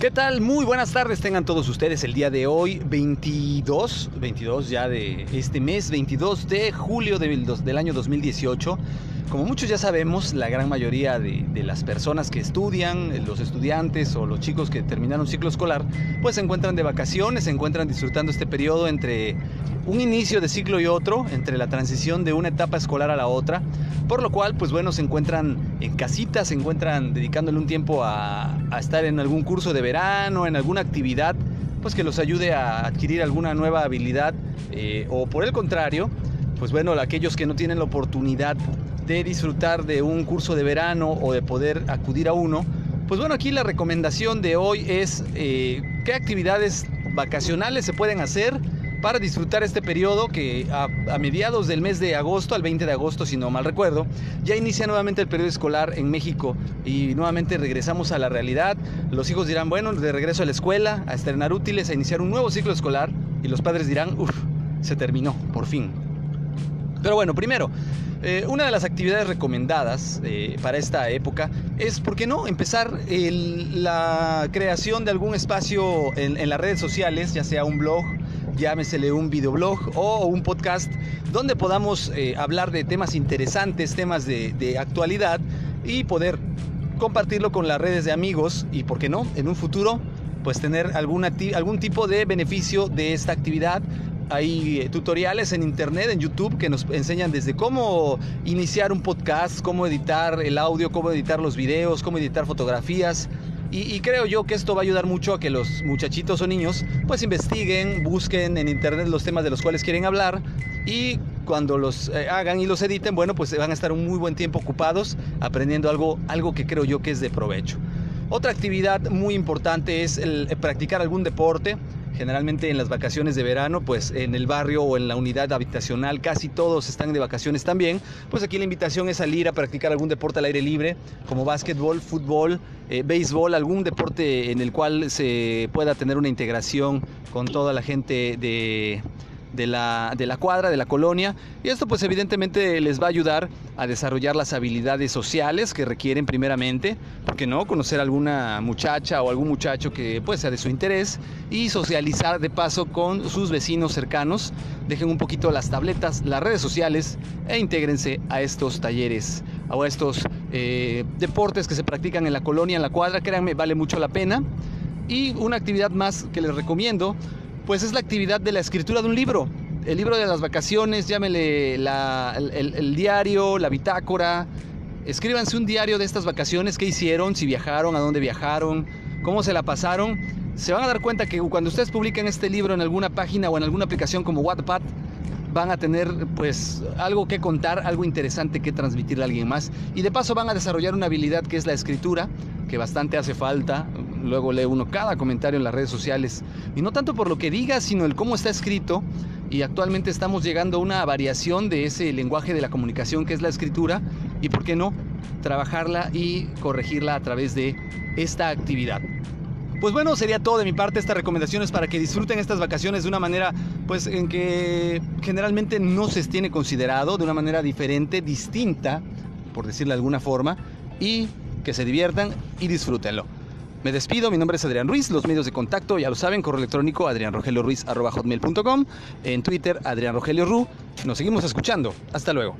¿Qué tal? Muy buenas tardes tengan todos ustedes el día de hoy, 22, 22 ya de este mes, 22 de julio del, año 2018. Como muchos ya sabemos, la gran mayoría de, las personas que estudian, los estudiantes o los chicos que terminaron ciclo escolar, pues se encuentran de vacaciones, se encuentran disfrutando este periodo entre un inicio de ciclo y otro, entre la transición de una etapa escolar a la otra, por lo cual, pues bueno, se encuentran en casitas, se encuentran dedicándole un tiempo a, a estar en algún curso de verano, en alguna actividad, pues que los ayude a adquirir alguna nueva habilidad, eh, o por el contrario, pues bueno, aquellos que no tienen la oportunidad de disfrutar de un curso de verano o de poder acudir a uno, pues bueno, aquí la recomendación de hoy es eh, qué actividades vacacionales se pueden hacer para disfrutar este periodo que a, mediados del mes de agosto, al 20 de agosto, si no mal recuerdo, ya inicia nuevamente el periodo escolar en México y nuevamente regresamos a la realidad. Los hijos dirán, bueno, de regreso a la escuela, a estrenar útiles, a iniciar un nuevo ciclo escolar y los padres dirán, uff, se terminó, por fin. Pero bueno, primero, eh, una de las actividades recomendadas eh, para esta época es, ¿por qué no?, empezar la creación de algún espacio en, las redes sociales, ya sea un blog, llámesele un videoblog o un podcast, donde podamos eh, hablar de temas interesantes, temas de, actualidad y poder compartirlo con las redes de amigos y, ¿por qué no?, en un futuro, pues tener algún tipo de beneficio de esta actividad hay eh, tutoriales en internet, en YouTube, que nos enseñan desde cómo iniciar un podcast, cómo editar el audio, cómo editar los videos, cómo editar fotografías. Y, creo yo que esto va a ayudar mucho a que los muchachitos o niños pues investiguen, busquen en internet los temas de los cuales quieren hablar y cuando los eh, hagan y los editen, bueno, pues van a estar un muy buen tiempo ocupados aprendiendo algo, algo que creo yo que es de provecho. Otra actividad muy importante es el practicar algún deporte. Generalmente en las vacaciones de verano, pues en el barrio o en la unidad habitacional casi todos están de vacaciones también. Pues aquí la invitación es salir a practicar algún deporte al aire libre, como básquetbol, fútbol, eh, béisbol, algún deporte en el cual se pueda tener una integración con toda la gente de, de la, de la cuadra, de la colonia. Y esto pues evidentemente les va a ayudar a desarrollar las habilidades sociales que requieren primeramente, porque no, conocer a alguna muchacha o algún muchacho que pues sea de su interés y socializar de paso con sus vecinos cercanos. Dejen un poquito las tabletas, las redes sociales e intégrense a estos talleres o a estos eh, deportes que se practican en la colonia, en la cuadra. Créanme, vale mucho la pena. Y una actividad más que les recomiendo pues es la actividad de la escritura de un libro. El libro de las vacaciones, llámele el, diario, la bitácora. Escríbanse un diario de estas vacaciones, qué hicieron, si viajaron, a dónde viajaron, cómo se la pasaron. Se van a dar cuenta que cuando ustedes publiquen este libro en alguna página o en alguna aplicación como Wattpad, van a tener pues algo que contar, algo interesante que transmitirle a alguien más. Y de paso van a desarrollar una habilidad que es la escritura, que bastante hace falta luego lee uno cada comentario en las redes sociales. Y no tanto por lo que diga, sino el cómo está escrito. Y actualmente estamos llegando a una variación de ese lenguaje de la comunicación que es la escritura. Y por qué no, trabajarla y corregirla a través de esta actividad. Pues bueno, sería todo de mi parte. Estas recomendaciones para que disfruten estas vacaciones de una manera, pues en que generalmente no se tiene considerado, de una manera diferente, distinta, por decirlo de alguna forma, y que se diviertan y disfrútenlo. Me despido, mi nombre es Adrián Ruiz, los medios de contacto ya lo saben, correo electrónico adrianrogelioruiz.com, en Twitter Adrián Rogelio Ru. Nos seguimos escuchando. Hasta luego.